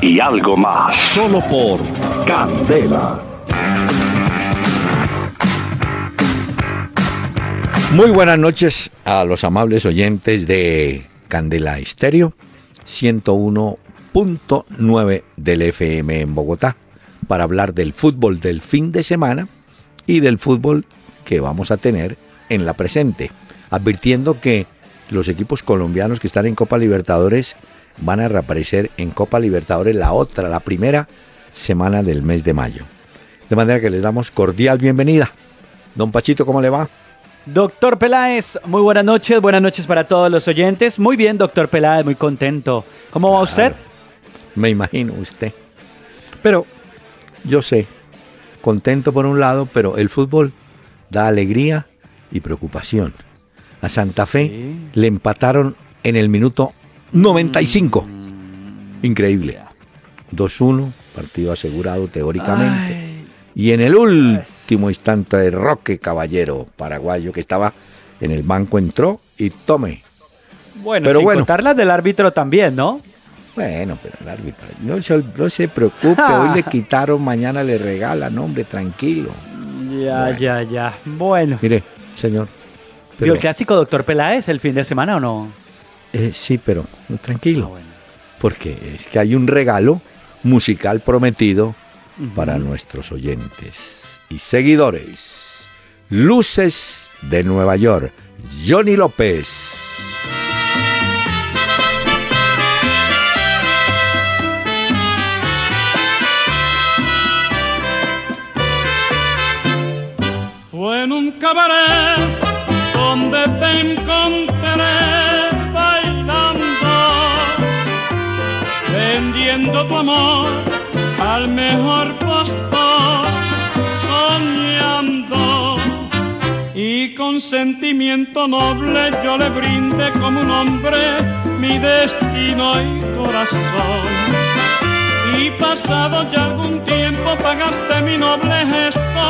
y algo más. Solo por Candela. Muy buenas noches a los amables oyentes de Candela Estéreo 101.9 del FM en Bogotá para hablar del fútbol del fin de semana y del fútbol que vamos a tener en la presente, advirtiendo que los equipos colombianos que están en Copa Libertadores van a reaparecer en Copa Libertadores la otra, la primera semana del mes de mayo. De manera que les damos cordial bienvenida. Don Pachito, ¿cómo le va? Doctor Peláez, muy buenas noches, buenas noches para todos los oyentes. Muy bien, doctor Peláez, muy contento. ¿Cómo va usted? Me imagino usted. Pero yo sé, contento por un lado, pero el fútbol da alegría y preocupación. A Santa Fe le empataron en el minuto 95. Mm. Increíble. 2-1, partido asegurado teóricamente. Y en el último instante de Roque Caballero, paraguayo, que estaba en el banco, entró y tome. Bueno, Pero sin bueno. contar las del árbitro también, ¿no? Bueno, pero el árbitro, no se, no se preocupe, hoy le quitaron, mañana le regalan, hombre, tranquilo. Ya, ya, ya. Bueno. Mire, señor. ¿Vio pero- el clásico doctor Peláez el fin de semana o no? Eh, sí, pero tranquilo. Ah, bueno. Porque es que hay un regalo musical prometido para nuestros oyentes y seguidores. Luces de Nueva York. Johnny López. Fue en un cabaret donde te encontré tu amor al mejor postor, soñando. Y con sentimiento noble yo le brindé como un hombre mi destino y corazón. Y pasado ya algún tiempo pagaste mi noble gesto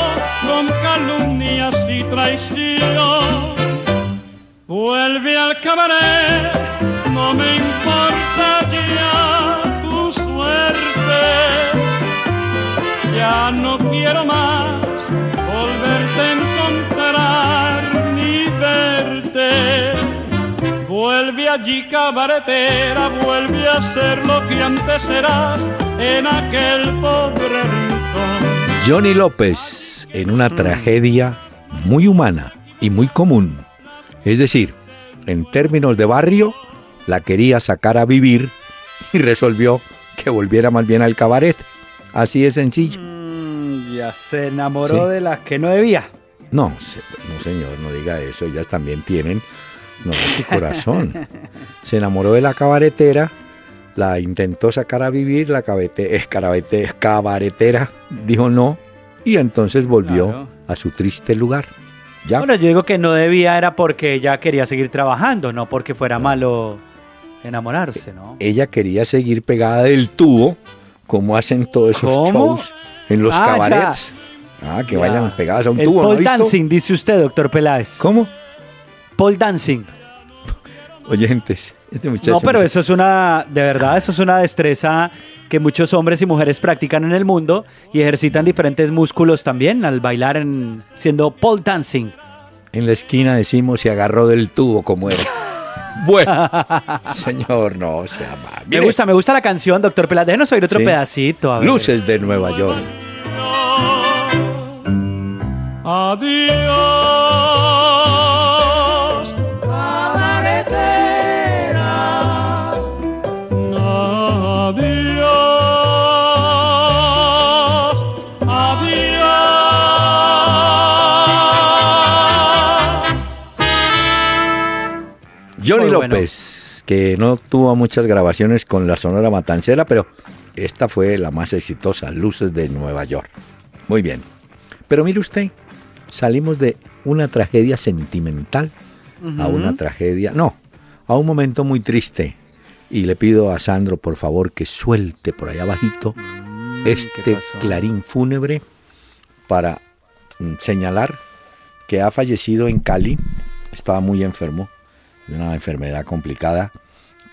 con calumnias y traición. Vuelve al cabaret, no me importa ya Ya no quiero más volverte a encontrar ni verte. Vuelve allí cabaretera, vuelve a ser lo que antes eras en aquel pobre rincón. Johnny López en una tragedia muy humana y muy común. Es decir, en términos de barrio, la quería sacar a vivir y resolvió que volviera más bien al cabaret. Así de sencillo. Ya se enamoró Sí. de la que no debía. No, no señor, no diga eso. Ellas también tienen no, su corazón. Se enamoró de la cabaretera, la intentó sacar a vivir, la cabete, escarabete- cabaretera dijo no y entonces volvió Claro. a su triste lugar. Ya, Bueno, yo digo que no debía era porque ella quería seguir trabajando, no porque fuera malo enamorarse, ¿no? ella quería seguir pegada del tubo, como hacen todos esos ¿Cómo? shows en los Ah, ya. cabarets. Ah, que Ya. vayan pegadas a un El tubo. ¿no pole visto? dancing, dice usted, doctor Peláez. ¿Cómo? Pole dancing. Oyentes, este muchacho. No, pero eso es una, de verdad, eso es una destreza que muchos hombres y mujeres practican en el mundo y ejercitan diferentes músculos también al bailar en, siendo pole dancing. En la esquina decimos se agarró del tubo como era. Bueno, señor, no se ama. Me gusta, me gusta la canción, doctor Peláez. Déjenos oír otro Sí. pedacito. a ver. Luces de Nueva York. Adiós, Muy bueno. López, que no tuvo muchas grabaciones con la Sonora Matancera, pero esta fue la más exitosa, Luces de Nueva York. Muy bien. Pero mire usted, salimos de una tragedia sentimental a una tragedia, no, a un momento muy triste. Y le pido a Sandro, por favor, que suelte por allá abajito Mm, este clarín fúnebre para mm, señalar que ha fallecido en Cali, estaba muy enfermo, de una enfermedad complicada,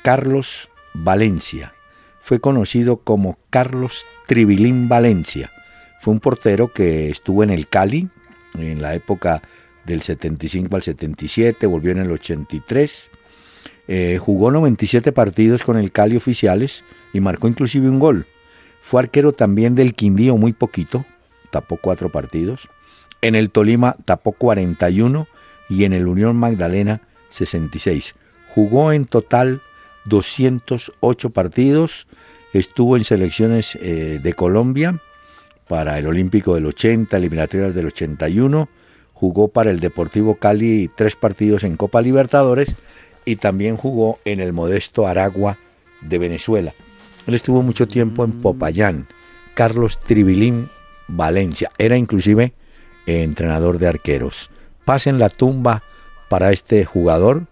Carlos Valencia. Fue conocido como Carlos Tribilín Valencia. Fue un portero que estuvo en el Cali en la época del 75 al 77, volvió en el 83. Eh, jugó 97 partidos con el Cali oficiales y marcó inclusive un gol. Fue arquero también del Quindío muy poquito, tapó cuatro partidos. En el Tolima tapó 41 y en el Unión Magdalena 66. Jugó en total 208 partidos, estuvo en selecciones eh, de Colombia para el Olímpico del 80, eliminatorias del 81, jugó para el Deportivo Cali tres partidos en Copa Libertadores y también jugó en el modesto Aragua de Venezuela. Él estuvo mucho tiempo en Popayán, Carlos Tribilín Valencia, era inclusive entrenador de arqueros. Pasen la tumba para este jugador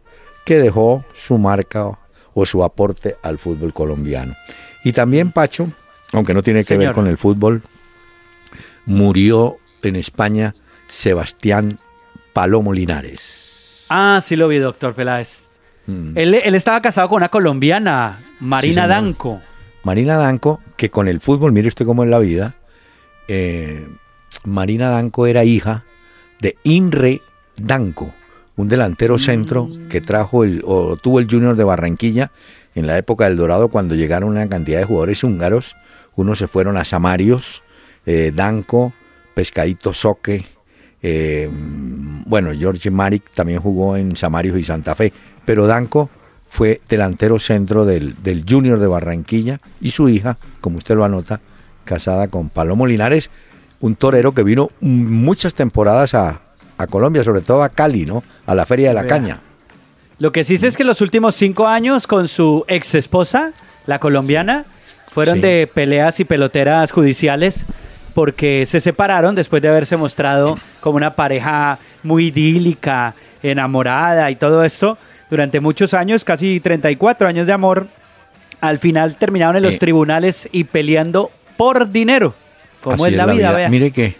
que dejó su marca o su aporte al fútbol colombiano. Y también Pacho, aunque no tiene que ver con el fútbol, murió en España Sebastián Palomo Linares. Ah, sí lo vi, doctor Peláez. Mm. Él, él estaba casado con una colombiana, Marina. Danco. Marina Danco, que con el fútbol, mire usted cómo es la vida, eh, Marina Danco era hija de Inre Danco, un delantero centro que trajo el, o tuvo el Junior de Barranquilla en la época del Dorado cuando llegaron una cantidad de jugadores húngaros. Unos se fueron a Samarios, eh, Danco, Pescadito Soque, eh, bueno, George Maric también jugó en Samarios y Santa Fe, pero Danco fue delantero centro del, del Junior de Barranquilla y su hija, como usted lo anota, casada con Palomo Linares, un torero que vino muchas temporadas a, a Colombia, sobre todo a Cali, ¿no? A la Feria de la. Caña. Lo que sí sé es que los últimos cinco años con su ex esposa, la colombiana, fueron Sí. de peleas y peloteras judiciales porque se separaron después de haberse mostrado como una pareja muy idílica, enamorada y todo esto durante muchos años, casi 34 años de amor. Al final terminaron en los Eh. tribunales y peleando por dinero. Como Así es la vida, vea. Mire que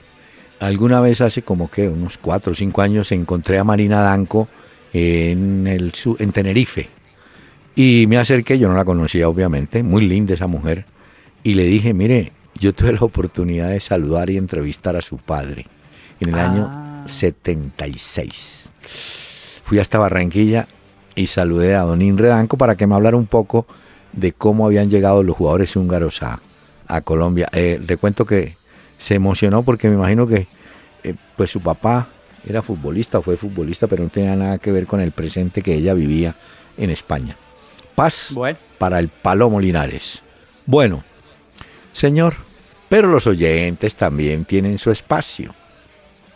alguna vez hace como que unos cuatro o cinco años encontré a Marina Danco en, el, en Tenerife. Y me acerqué, yo no la conocía obviamente, muy linda esa mujer. Y le dije, mire, yo tuve la oportunidad de saludar y entrevistar a su padre en el Ah. año 76. Fui hasta Barranquilla y saludé a Don Inre Danco para que me hablara un poco de cómo habían llegado los jugadores húngaros a, a Colombia. Eh, le cuento que se emocionó porque me imagino que eh, pues su papá era futbolista o fue futbolista, pero no tenía nada que ver con el presente que ella vivía en España. Paz Bueno. para el Palomo Linares. Bueno, señor, pero los oyentes también tienen su espacio.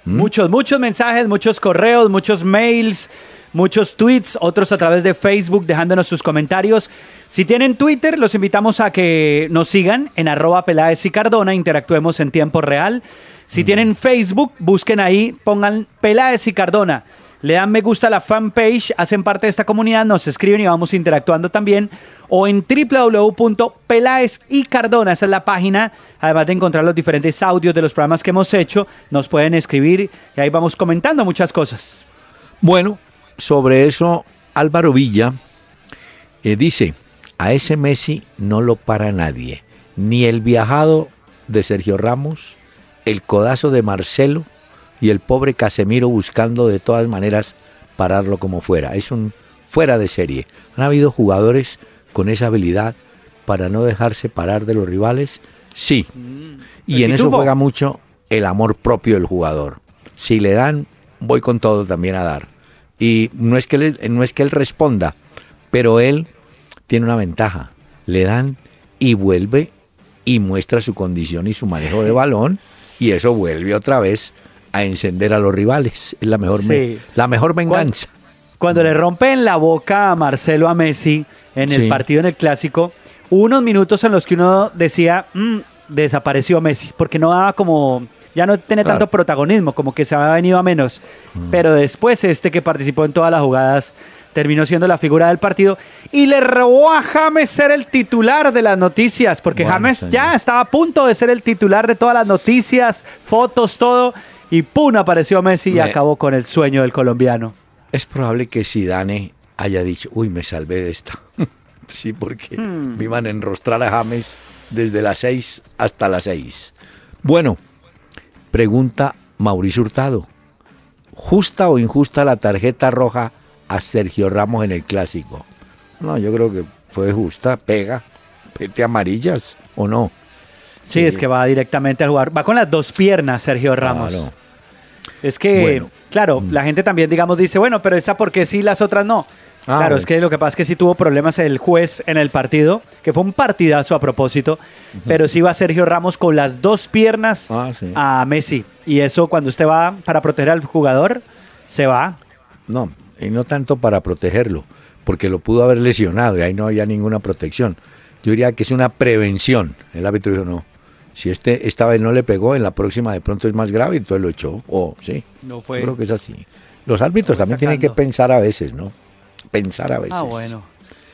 ¿Mm? Muchos, muchos mensajes, muchos correos, muchos mails, muchos tweets, otros a través de Facebook dejándonos sus comentarios. Si tienen Twitter, los invitamos a que nos sigan en arroba Peláez y Cardona, interactuemos en tiempo real. Si tienen Facebook, busquen ahí, pongan Peláez y Cardona. Le dan me gusta a la fanpage, hacen parte de esta comunidad, nos escriben y vamos interactuando también. O en www.pelaez y Cardona, esa es la página. Además de encontrar los diferentes audios de los programas que hemos hecho, nos pueden escribir y ahí vamos comentando muchas cosas. Bueno, sobre eso, Álvaro Villa eh, dice, a ese Messi no lo para nadie, ni el viajado de Sergio Ramos, el codazo de Marcelo y el pobre Casemiro buscando de todas maneras pararlo como fuera. Es un fuera de serie. ¿Han habido jugadores con esa habilidad para no dejarse parar de los rivales? Sí. Y El en eso juega mucho el amor propio del jugador. Si le dan, voy con todo también a dar. Y no es que él, no es que él responda, pero él tiene una ventaja. Le dan y vuelve y muestra su condición y su manejo de balón y eso vuelve otra vez a encender a los rivales. Es la mejor, me- la mejor venganza. Cuando le rompen la boca a Marcelo a Messi en el Sí. partido en el clásico, hubo unos minutos en los que uno decía, "Mm, desapareció Messi, porque no daba como, ya no tiene Claro. tanto protagonismo, como que se ha venido a menos. Pero después este que participó en todas las jugadas terminó siendo la figura del partido y le robó a James ser el titular de las noticias, porque Bueno, James señor. ya estaba a punto de ser el titular de todas las noticias, fotos, todo, y ¡pum! apareció Messi y acabó con el sueño del colombiano. Es probable que Zidane haya dicho, uy, me salvé de esta. sí, porque Hmm. me iban a enrostrar a James desde las 6 hasta las 6. Bueno, pregunta Mauricio Hurtado. ¿Justa o injusta la tarjeta roja a Sergio Ramos en el clásico? No, yo creo que fue justa, pega, pete amarillas o no. Sí, Sí. es que va directamente a jugar. Va con las dos piernas, Sergio Ramos. Claro. Es que, Bueno. claro, la gente también, digamos, dice, bueno, pero esa porque sí, las otras no. Ah, claro, es que lo que pasa es que sí tuvo problemas el juez en el partido, que fue un partidazo a propósito, pero sí va Sergio Ramos con las dos piernas Ah, sí. a Messi. Y eso cuando usted va para proteger al jugador, se va. No, y no tanto para protegerlo, porque lo pudo haber lesionado y ahí no había ninguna protección. Yo diría que es una prevención. El árbitro dijo, no, si este esta vez no le pegó, en la próxima de pronto es más grave, entonces lo echó. O sí, No yo fue. creo que es así. Los árbitros también tienen que pensar a veces, ¿no? Pensar a veces. Ah, bueno.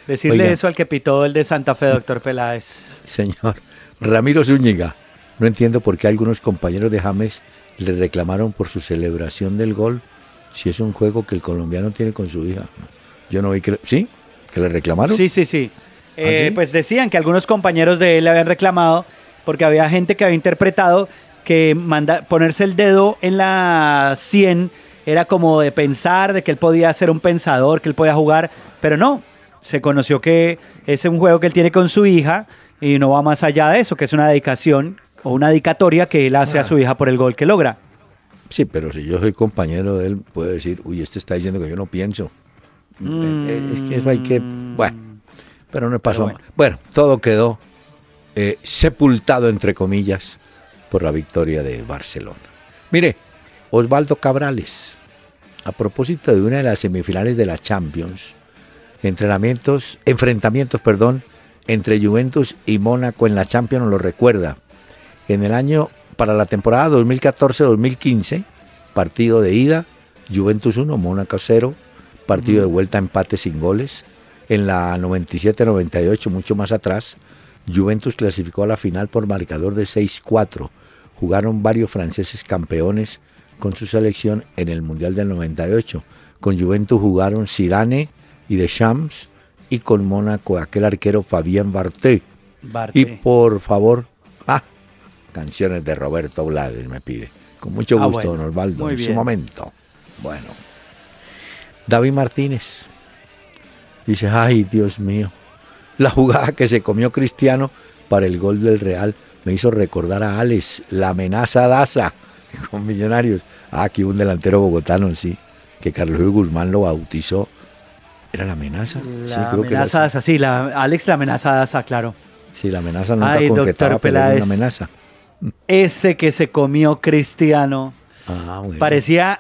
Decirle Oiga. eso al que pitó el de Santa Fe, doctor Peláez. Señor Ramiro Zúñiga, no entiendo por qué algunos compañeros de James le reclamaron por su celebración del gol si es un juego que el colombiano tiene con su hija. Yo no vi que... ¿Sí? ¿Que le reclamaron? Sí, sí, sí. Eh, ¿Ah, sí? Pues decían que algunos compañeros de él le habían reclamado porque había gente que había interpretado que manda, ponerse el dedo en la 100 era como de pensar, de que él podía ser un pensador, que él podía jugar, pero no. Se conoció que es un juego que él tiene con su hija y no va más allá de eso, que es una dedicación o una dedicatoria que él hace a su hija por el gol que logra. Sí, pero si yo soy compañero de él, puedo decir, uy, este está diciendo que yo no pienso. Eh, eh, Es que eso hay que... Bueno, pero no pasó. Pero bueno. todo quedó eh, sepultado, entre comillas, por la victoria de Barcelona. Mire, Osvaldo Cabrales, a propósito de una de las semifinales de la Champions, entrenamientos, enfrentamientos, perdón, entre Juventus y Mónaco en la Champions, lo recuerda. En el año, para la temporada 2014-2015, partido de ida, Juventus 1, Mónaco 0, partido de vuelta empate sin goles. En la 97-98, mucho más atrás, Juventus clasificó a la final por marcador de 6-4. Jugaron varios franceses campeones con su selección en el Mundial del 98. Con Juventus jugaron Zidane y Deschamps y con Mónaco aquel arquero Barthé. Barté. Y por favor, ah, canciones de Roberto Blades me pide. Con mucho Ah, gusto, bueno. don Osvaldo, Muy en su momento. Bueno. David Martínez dice, ay, Dios mío, la jugada que se comió Cristiano para el gol del Real me hizo recordar a Alex, la amenaza Daza con Millonarios. Ah, aquí un delantero bogotano, sí, que Carlos Luis Guzmán lo bautizó. ¿Era la amenaza? La sí, creo que era amenaza así. asa, sí, la, Alex la amenaza asa, claro. Sí, la amenaza nunca Ay, concretaba, pero era una amenaza. Ese que se comió Cristiano Ah, bueno. parecía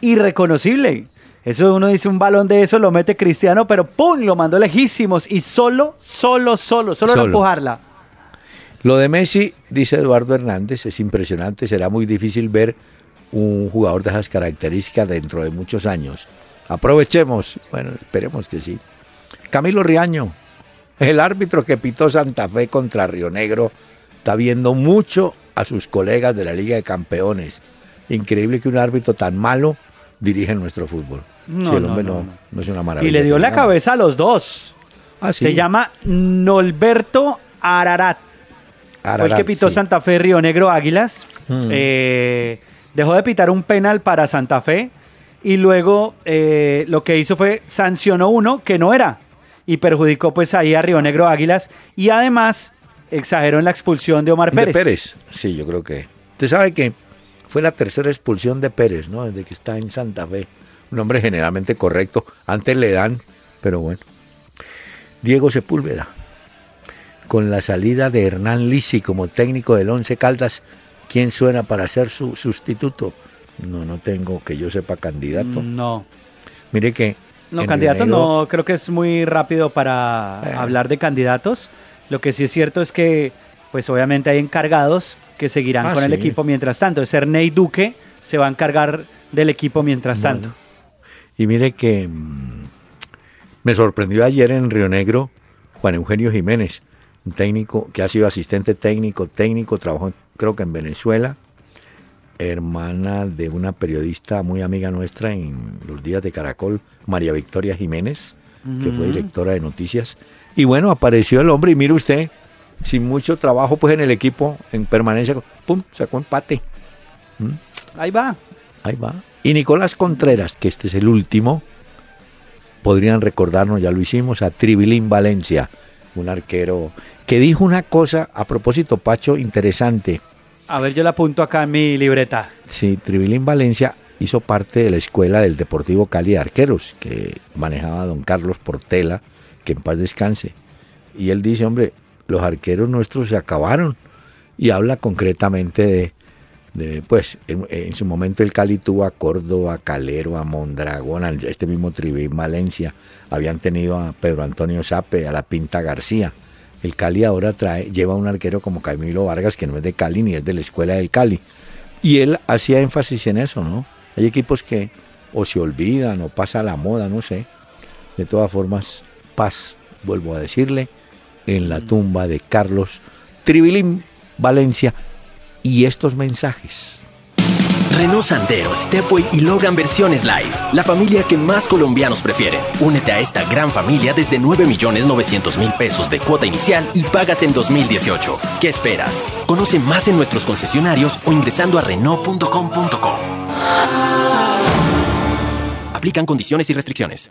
irreconocible. Eso uno dice un balón de eso, lo mete Cristiano, pero ¡pum! Lo mandó lejísimos y solo, solo, solo, solo, Solo. empujarla. Lo de Messi, dice Eduardo Hernández, es impresionante. Será muy difícil ver un jugador de esas características dentro de muchos años. Aprovechemos. Bueno, esperemos que sí. Camilo Riaño, el árbitro que pitó Santa Fe contra Río Negro, está viendo mucho a sus colegas de la Liga de Campeones. Increíble que un árbitro tan malo dirige nuestro fútbol. No, Sí, el hombre no, no, no. no es una maravilla. Y le dio la cabeza a los dos. Ah, sí. Se llama Nolberto Ararat. Ararat, que pitó sí. Santa Fe Río Negro Águilas. Mm. Eh, dejó de pitar un penal para Santa Fe. Y luego eh, lo que hizo fue sancionó uno que no era. Y perjudicó pues ahí a Río Negro Águilas. Y además exageró en la expulsión de Omar De Pérez. Pérez. Sí, yo creo que. Usted sabe que fue la tercera expulsión de Pérez, ¿no? Desde que está en Santa Fe. Un hombre generalmente correcto. Antes le dan, pero bueno. Diego Sepúlveda. Con la salida de Hernán Lisi como técnico del Once Caldas, ¿quién suena para ser su sustituto? No, no tengo que yo sepa candidato. No. Mire que. No, Negro- no, creo que es muy rápido para Eh. hablar de candidatos. Lo que sí es cierto es que, pues obviamente hay encargados que seguirán Ah, con el equipo mientras tanto. Ney Duque se va a encargar del equipo mientras Bueno. tanto. Y mire que mm, me sorprendió ayer en Río Negro Juan Eugenio Jiménez, un técnico que ha sido asistente técnico, técnico, trabajó creo que en Venezuela, hermana de una periodista muy amiga nuestra en los días de Caracol, María Victoria Jiménez, que fue directora de noticias. Y bueno, apareció el hombre y mire usted, sin mucho trabajo pues en el equipo, en permanencia, pum, sacó empate. Ahí va. Ahí va. Y Nicolás Contreras, que este es el último, podrían recordarnos, ya lo hicimos, a Tribilín Valencia, un arquero que dijo una cosa a propósito, Pacho, interesante. A ver, yo la apunto acá en mi libreta. Sí, Tribilín Valencia hizo parte de la escuela del Deportivo Cali de Arqueros, que manejaba don Carlos Portela, que en paz descanse. Y él dice, hombre, los arqueros nuestros se acabaron. Y habla concretamente de, de, pues, en, en su momento el Cali tuvo a Córdoba, a Calero, a Mondragón, a este mismo Tribilín Valencia. Habían tenido a Pedro Antonio Sape, a la Pinta García. El Cali ahora trae, lleva un arquero como Camilo Vargas, que no es de Cali ni es de la escuela del Cali. Y él hacía énfasis en eso, ¿no? Hay equipos que o se olvidan o pasa la moda, no sé. De todas formas, paz, vuelvo a decirle, en la tumba de Carlos Tribilín Valencia y estos mensajes. Renault Sandero, Stepway y Logan versiones Live. La familia que más colombianos prefieren. Únete a esta gran familia desde 9 millones 900 mil pesos de cuota inicial y pagas en 2018. ¿Qué esperas? Conoce más en nuestros concesionarios o ingresando a Renault.com.co. Aplican condiciones y restricciones.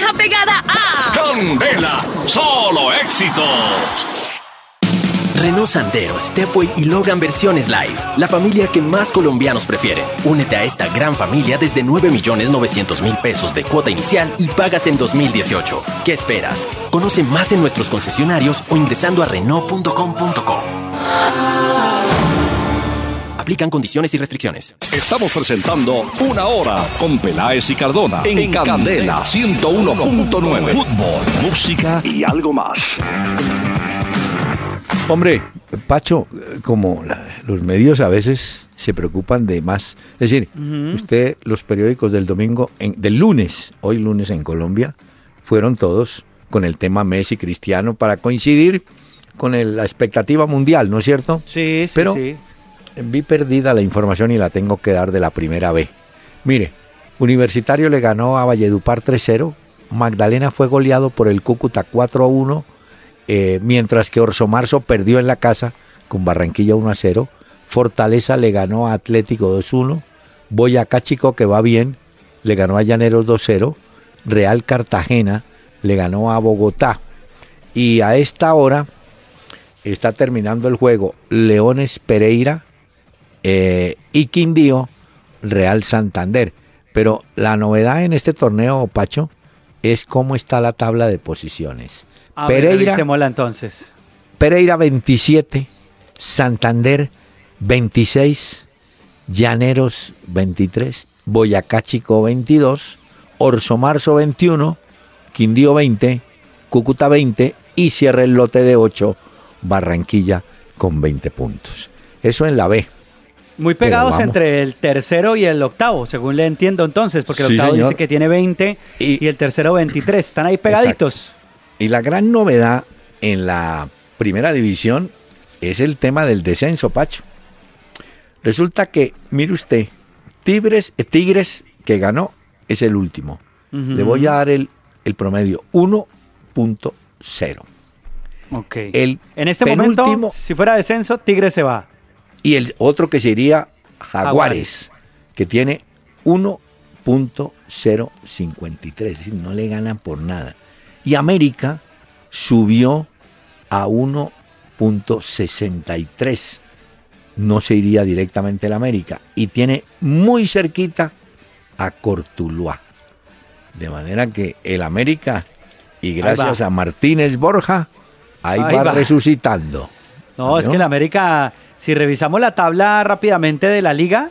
pegada a... Candela, solo éxitos. Renault Sandero, Stepway y Logan versiones Live. La familia que más colombianos prefieren. Únete a esta gran familia desde 9 millones 900 mil pesos de cuota inicial y pagas en 2018. ¿Qué esperas? Conoce más en nuestros concesionarios o ingresando a Renault.com.co. Aplican condiciones y restricciones. Estamos presentando Una Hora con Peláez y Cardona en, Candela 101.9. Fútbol, música y algo más. Hombre, Pacho, como los medios a veces se preocupan de más. Es decir, usted, los periódicos del domingo, en- del lunes, hoy lunes en Colombia, fueron todos con el tema Messi Cristiano para coincidir con el- la expectativa mundial, ¿no es cierto? Sí, sí, Pero- sí. Vi perdida la información y la tengo que dar de la primera B. Mire, Universitario le ganó a Valledupar 3-0, Magdalena fue goleado por el Cúcuta 4-1, eh, mientras que Orso Marzo perdió en la casa con Barranquilla 1-0, Fortaleza le ganó a Atlético 2-1, Boyacá Chico que va bien, le ganó a Llaneros 2-0, Real Cartagena le ganó a Bogotá y a esta hora está terminando el juego Leones Pereira eh, y Quindío Real Santander. Pero la novedad en este torneo, Pacho, es cómo está la tabla de posiciones. A ver, Pereira, entonces. Pereira 27, Santander 26, Llaneros 23, Boyacá Chico 22, Orso Marzo 21, Quindío 20, Cúcuta 20 y cierra el lote de 8, Barranquilla con 20 puntos. Eso en la B. Muy pegados entre el tercero y el octavo, según le entiendo entonces, porque el Sí, octavo señor. dice que tiene 20 y, Y- el tercero 23. Están ahí pegaditos. Y la gran novedad en la primera división es el tema del descenso, Pacho. Resulta que, mire usted, Tigres, eh, Tigres que ganó es el último. Le voy a dar el, el promedio 1.0. Ok. El en este penúltimo- momento, si fuera descenso, Tigre se va. Y el otro que sería Jaguares, Jaguares. que tiene 1.053, es decir, no le ganan por nada. Y América subió a 1 punto 63. No se iría directamente al América. Y tiene muy cerquita a Cortuluá. De manera que el América, y gracias a Martínez Borja, ahí, va, resucitando. No, es que el América, si revisamos la tabla rápidamente de la liga,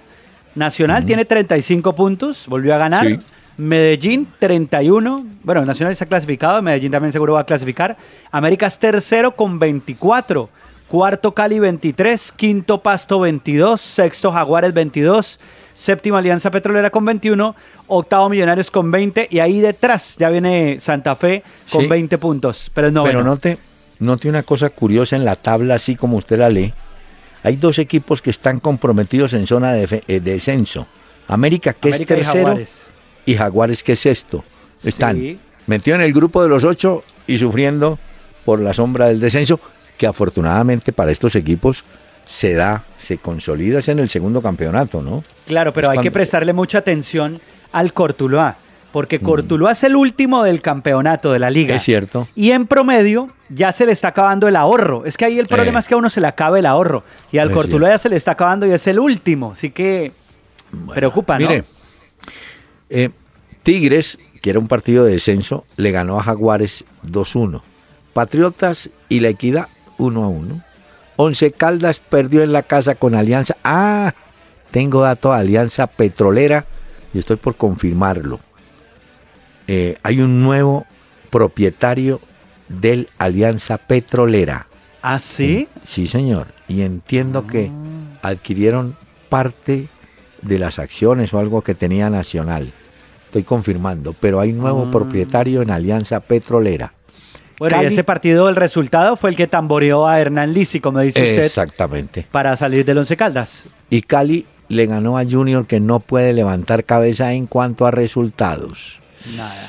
Nacional tiene 35 puntos, volvió a ganar. Medellín 31. Bueno, Nacional está clasificado, Medellín también seguro va a clasificar. América es tercero con 24. Cuarto Cali 23, quinto Pasto 22, sexto Jaguares 22, séptima Alianza Petrolera con 21, octavo Millonarios con 20 y ahí detrás ya viene Santa Fe con 20 puntos. Pero, no, pero note, note una cosa curiosa en la tabla, así como usted la lee. Hay dos equipos que están comprometidos en zona de, eh, descenso. América, que es tercero, y Jaguares, que es esto. Están metidos en el grupo de los ocho y sufriendo por la sombra del descenso, que afortunadamente para estos equipos se da, se consolida en el segundo campeonato, ¿no? Claro, pero hay que prestarle mucha atención al Cortuloa, porque mm. Cortuloa es el último del campeonato de la liga. Es cierto. Y en promedio ya se le está acabando el ahorro. Es que ahí el problema eh. es que a uno se le acaba el ahorro y al Cortuloa ya se le está acabando y es el último, así que preocupa, ¿no? Mire, eh, Tigres, que era un partido de descenso, le ganó a Jaguares 2-1. Patriotas y la Equidad 1-1. Once Caldas perdió en la casa con Alianza. Ah, tengo dato de Alianza Petrolera y estoy por confirmarlo. Eh, hay un nuevo propietario del Alianza Petrolera. ¿Ah, sí? Sí, señor. Y entiendo que ah. adquirieron parte de las acciones o algo que tenía Nacional. Estoy confirmando, pero hay nuevo ah. propietario en Alianza Petrolera. Bueno, y ese partido, el resultado fue el que tamboreó a Hernán Lisi, como dice usted. Exactamente. Para salir del Once Caldas. Y Cali le ganó a Junior que no puede levantar cabeza en cuanto a resultados. Nada.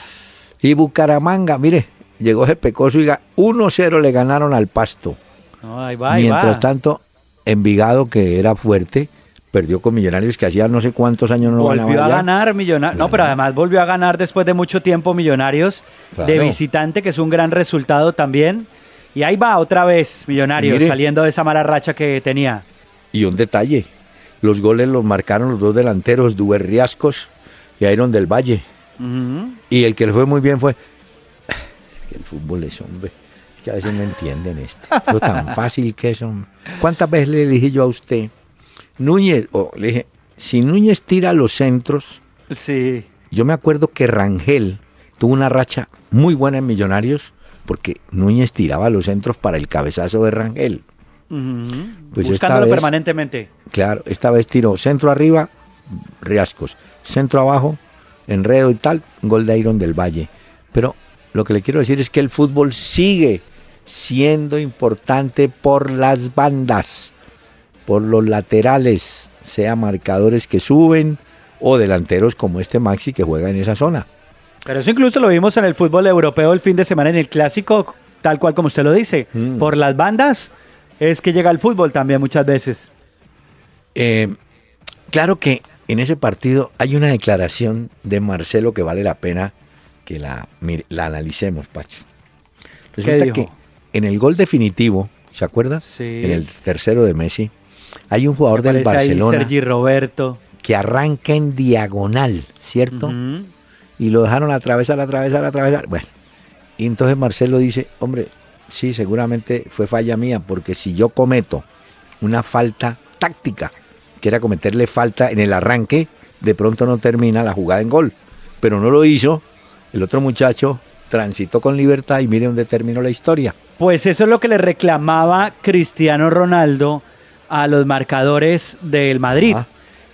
Y Bucaramanga, mire, llegó ese pecoso y 1-0 le ganaron al Pasto. ahí va, Mientras tanto, Envigado, que era fuerte, perdió con Millonarios que hacía no sé cuántos años no volvió a ganar Millonarios. No pero además volvió a ganar después de mucho tiempo Millonarios de visitante que es un gran resultado también. Y ahí va otra vez Millonarios saliendo de esa mala racha que tenía. Y un detalle los goles los marcaron los dos delanteros Duberriascos y Iron del Valle y el que le fue muy bien fue el fútbol es hombre es que a veces no entienden esto lo tan fácil que es ¿cuántas veces le dije yo a usted Núñez, o le dije, si Núñez tira los centros, sí. yo me acuerdo que Rangel tuvo una racha muy buena en Millonarios porque Núñez tiraba los centros para el cabezazo de Rangel. pues Buscándolo permanentemente. Claro, esta vez tiró centro arriba, Riascos, centro abajo, enredo y tal, gol de Iron del Valle. Pero lo que le quiero decir es que el fútbol sigue siendo importante por las bandas por los laterales, sea marcadores que suben o delanteros como este Maxi que juega en esa zona. Pero eso incluso lo vimos en el fútbol europeo el fin de semana en el clásico, tal cual como usted lo dice. Mm. Por las bandas es que llega el fútbol también muchas veces. Eh, claro que en ese partido hay una declaración de Marcelo que vale la pena que la, la analicemos, Pacho. Resulta que en el gol definitivo, ¿se acuerda? Sí. En el tercero de Messi, hay un jugador del Barcelona Sergi Roberto. que arranca en diagonal, ¿cierto? Y lo dejaron atravesar, atravesar, atravesar. Bueno, y entonces Marcelo dice, hombre, sí, seguramente fue falla mía, porque si yo cometo una falta táctica, que era cometerle falta en el arranque, de pronto no termina la jugada en gol. Pero no lo hizo, el otro muchacho transitó con libertad y mire dónde terminó la historia. Pues eso es lo que le reclamaba Cristiano Ronaldo a los marcadores del Madrid.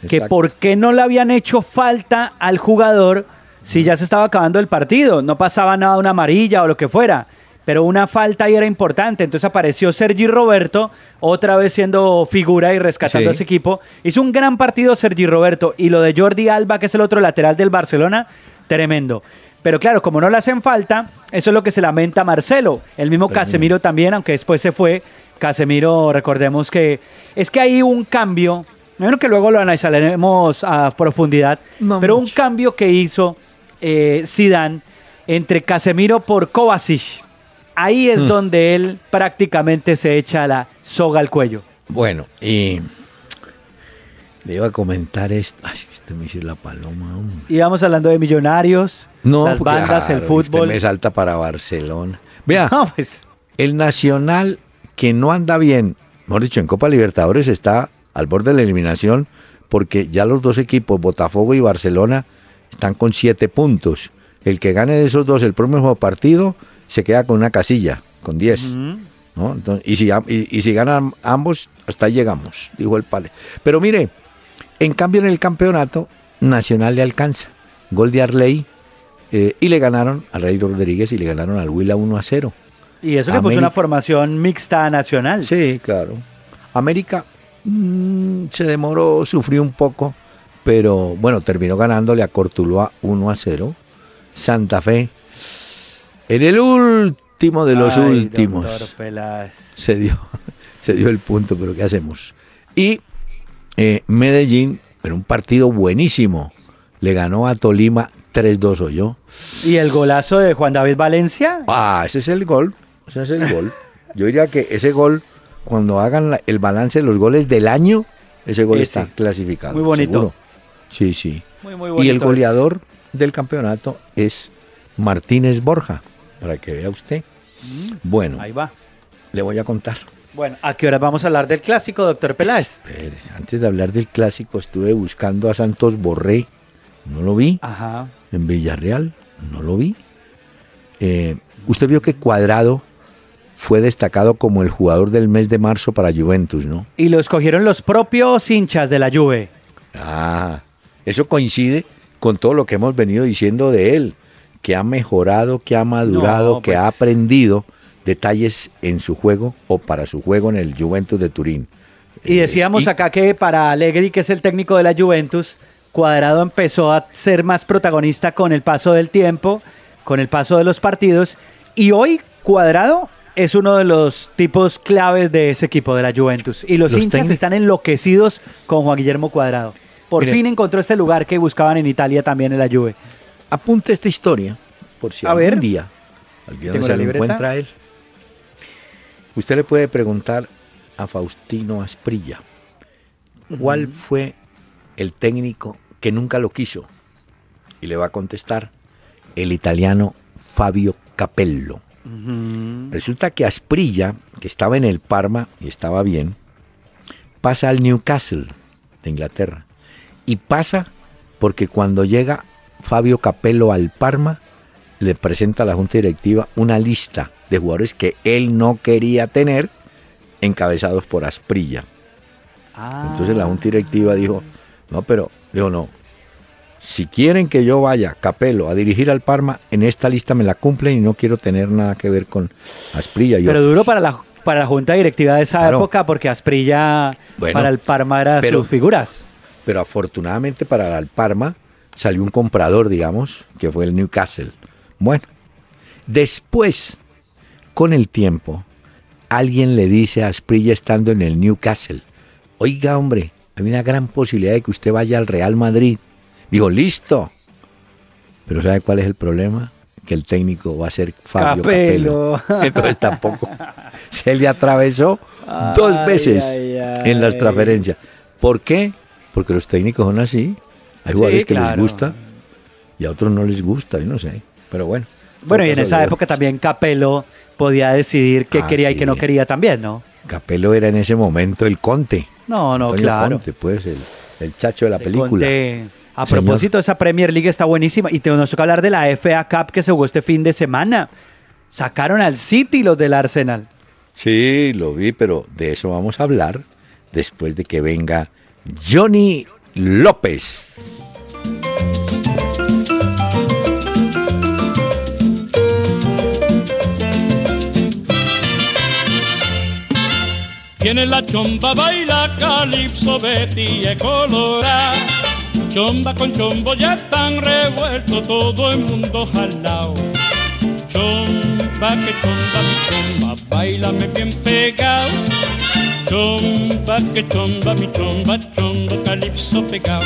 que por qué no le habían hecho falta al jugador si ya se estaba acabando el partido. No pasaba nada, una amarilla o lo que fuera. Pero una falta ahí era importante. Entonces apareció Sergi Roberto, otra vez siendo figura y rescatando a ese equipo. Hizo un gran partido Sergi Roberto. Y lo de Jordi Alba, que es el otro lateral del Barcelona, tremendo. Pero claro, como no le hacen falta, eso es lo que se lamenta Marcelo. El mismo Casemiro también, aunque después se fue, Casemiro, recordemos que es que hay un cambio, menos que luego lo analizaremos a profundidad, pero un cambio que hizo eh, Zidane entre Casemiro por Kovacic. Ahí es donde él prácticamente se echa la soga al cuello. Bueno, y le iba a comentar esto. Ay, este me hizo la paloma. hombre. Íbamos hablando de millonarios, No, las porque, bandas, el usted fútbol. me salta para Barcelona. Vea, No, pues, el Nacional que no anda bien, mejor dicho, en Copa Libertadores está al borde de la eliminación porque ya los dos equipos, Botafogo y Barcelona, están con siete puntos. El que gane de esos dos el próximo partido se queda con una casilla, con diez. ¿no? Entonces, y, si, y, y si ganan ambos, hasta ahí llegamos, dijo el Pale. Pero mire, en cambio en el campeonato, Nacional le alcanza. Gol de Arley eh, y le ganaron al Rey Rodríguez y le ganaron al Huila 1 a 0. y eso que puso una formación mixta nacional. Sí, claro. América mm, se demoró, sufrió un poco, pero bueno, terminó ganándole a Cortuluá 1 a 0. Santa Fe, en el último de los Ay, últimos, se dio, se dio el punto, pero ¿qué hacemos? Y eh, Medellín, en un partido buenísimo, le ganó a Tolima 3-2 o yo. Y el golazo de Juan David Valencia. Ah, ese es el gol. Ese es el gol. Yo diría que ese gol, cuando hagan la- el balance de los goles del año, ese gol está clasificado. Muy bonito. seguro. Sí, sí. Muy, muy y bonito el es. goleador del campeonato es Martínez Borja, para que vea usted. Bueno, Mm. Ahí va. le voy a contar. Bueno, ¿a qué hora vamos a hablar del clásico, doctor Peláez? Espere, Antes de hablar del clásico, estuve buscando a Santos Borré. No lo vi. Ajá. En Villarreal, no lo vi. Eh, usted vio que Cuadrado fue destacado como el jugador del mes de marzo para Juventus, ¿no? Y lo escogieron los propios hinchas de la Juve. Ah, eso coincide con todo lo que hemos venido diciendo de él, que ha mejorado, que ha madurado, No, que pues- ha aprendido detalles en su juego o para su juego en el Juventus de Turín. Y decíamos y- acá que para Allegri, que es el técnico de la Juventus, Cuadrado empezó a ser más protagonista con el paso del tiempo, con el paso de los partidos. Y hoy Cuadrado es uno de los tipos claves de ese equipo de la Juventus. Y los, Los hinchas están enloquecidos con Juan Guillermo Cuadrado. Por fin encontró este lugar que buscaban en Italia también en la Juve. Apunte esta historia, por si A algún ver. día alguien se libreta. encuentra a él. Usted le puede preguntar a Faustino Asprilla cuál fue el técnico que nunca lo quiso y le va a contestar el italiano Fabio Capello. Resulta que Asprilla, que estaba en el Parma y estaba bien, pasa al Newcastle de Inglaterra. Y pasa porque cuando llega Fabio Capello al Parma, le presenta a la Junta Directiva una lista de jugadores que él no quería tener, encabezados por Asprilla. Ah. Entonces la Junta Directiva dijo, no, pero, dijo, no, si quieren que yo vaya, Capello, a dirigir al Parma, en esta lista me la cumplen y no quiero tener nada que ver con Asprilla. Pero duro para la, para la junta directiva de esa Claro. época porque Asprilla Bueno, para el Parma era pero- sus figuras. pero afortunadamente para el Parma salió un comprador, digamos, que fue el Newcastle. Bueno, después, con el tiempo, alguien le dice a Asprilla estando en el Newcastle, oiga hombre, hay una gran posibilidad de que usted vaya al Real Madrid. Digo, listo. Pero ¿sabe cuál es el problema? Que el técnico va a ser Fabio Capello. Capello. Entonces tampoco. Se le atravesó dos veces ay, ay. en las transferencias. ¿Por qué? Porque los técnicos son así. Hay Sí, jugadores que les gusta y a otros no les gusta, yo no sé. Pero bueno. Bueno, y en esa época también Capello podía decidir qué Ah, quería y qué no quería también, ¿no? Capello era en ese momento el conte. No, no, Antonio claro. Conte, pues, el, el chacho de la Se película. conté. A Señor. propósito, esa Premier League está buenísima. Y tenemos que hablar de la FA Cup que se jugó este fin de semana. Sacaron al City los del Arsenal. Sí, lo vi, pero de eso vamos a hablar después de que venga Johnny López. Tiene la chomba, baila calipso, Betty es colorada. Chomba con chombo ya están revueltos, todo el mundo jalao. Chomba, que chomba, mi chomba, bailame bien pegado. Chomba, que chomba, mi chomba, chombo calipso pegado.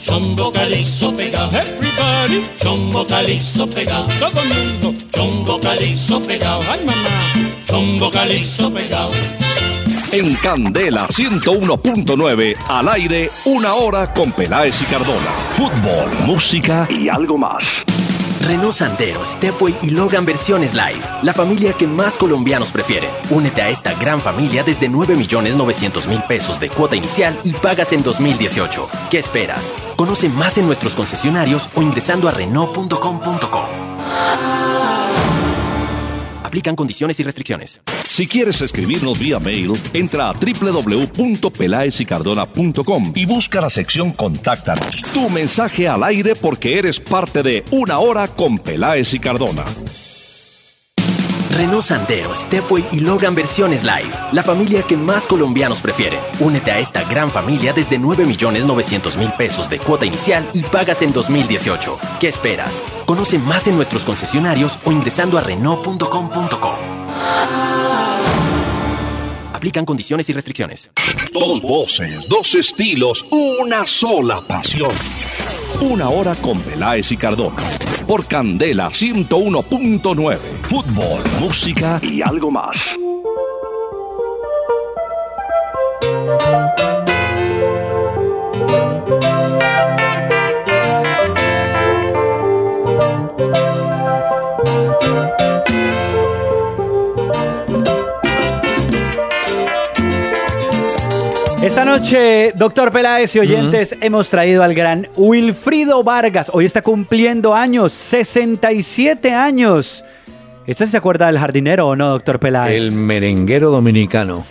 Chombo calipso pegado, everybody. Chombo calipso pegado, todo el mundo. chombo calizo pegado, ay mamá, chombo calizo pegado. En Candela 101.9, al aire, una hora con Peláez y Cardona. Fútbol, música y algo más. Renault Sandero, Stepway y Logan versiones live. La familia que más colombianos prefieren. Únete a esta gran familia desde 9 millones 900 mil pesos de cuota inicial y pagas en 2018. ¿Qué esperas? Conoce más en nuestros concesionarios o ingresando a Renault.com.co. Aplican condiciones y restricciones. Si quieres escribirnos vía mail, entra a www.pelaesicardona.com y busca la sección Contáctanos. Tu mensaje al aire porque eres parte de Una Hora con Peláez y Cardona. Renault Sandero, Stepway y Logan versiones live. La familia que más colombianos prefieren. Únete a esta gran familia desde 9 millones 900 mil pesos de cuota inicial y pagas en 2018. ¿Qué esperas? Conoce más en nuestros concesionarios o ingresando a Renault.com.co. Aplican condiciones y restricciones. Dos voces, dos estilos, una sola pasión. Una hora con Peláez y Cardona. Por Candela 101.9. Fútbol, música y algo más. Esta noche, doctor Peláez y oyentes, hemos traído al gran Wilfrido Vargas. Hoy está cumpliendo años, 67 años. ¿Este se acuerda del jardinero o no, doctor Peláez? El merenguero dominicano.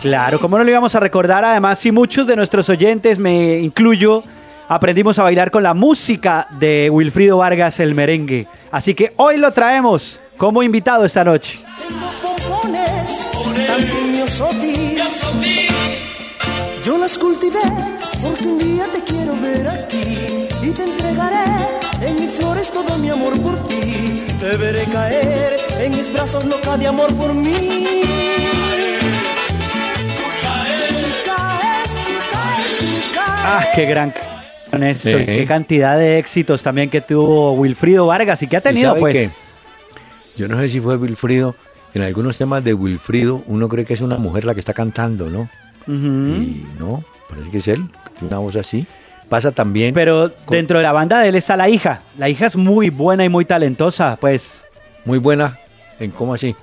Claro, ¿cómo no lo íbamos a recordar? Además, si muchos de nuestros oyentes, me incluyo, aprendimos a bailar con la música de Wilfrido Vargas, el merengue. Así que hoy lo traemos como invitado esta noche. Yo las cultivé porque un día te quiero ver aquí y te entregaré en mis flores todo mi amor por ti. Te veré caer en mis brazos loca de amor por mí. Ah, qué gran esto, y qué cantidad de éxitos también que tuvo Wilfrido Vargas y que ha tenido, pues. qué? Yo no sé si fue Wilfrido. En algunos temas de Wilfrido uno cree que es una mujer la que está cantando, ¿no? Y no, parece que es él. Tiene una voz así. Pasa también. Pero con- dentro de la banda de él está la hija. La hija es muy buena y muy talentosa, pues. Muy buena. ¿En cómo así?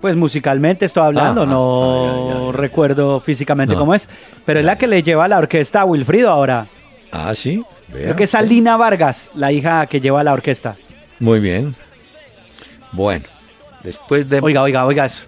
Pues musicalmente estoy hablando, Ah, no ah, ya, ya, ya. recuerdo físicamente No. cómo es, pero es la que le lleva a la orquesta a Wilfrido ahora. Ah, sí. Vea Creo que es. Alina Vargas, la hija que lleva a la orquesta. Muy bien. Bueno, después de. Oiga, oiga, oiga eso.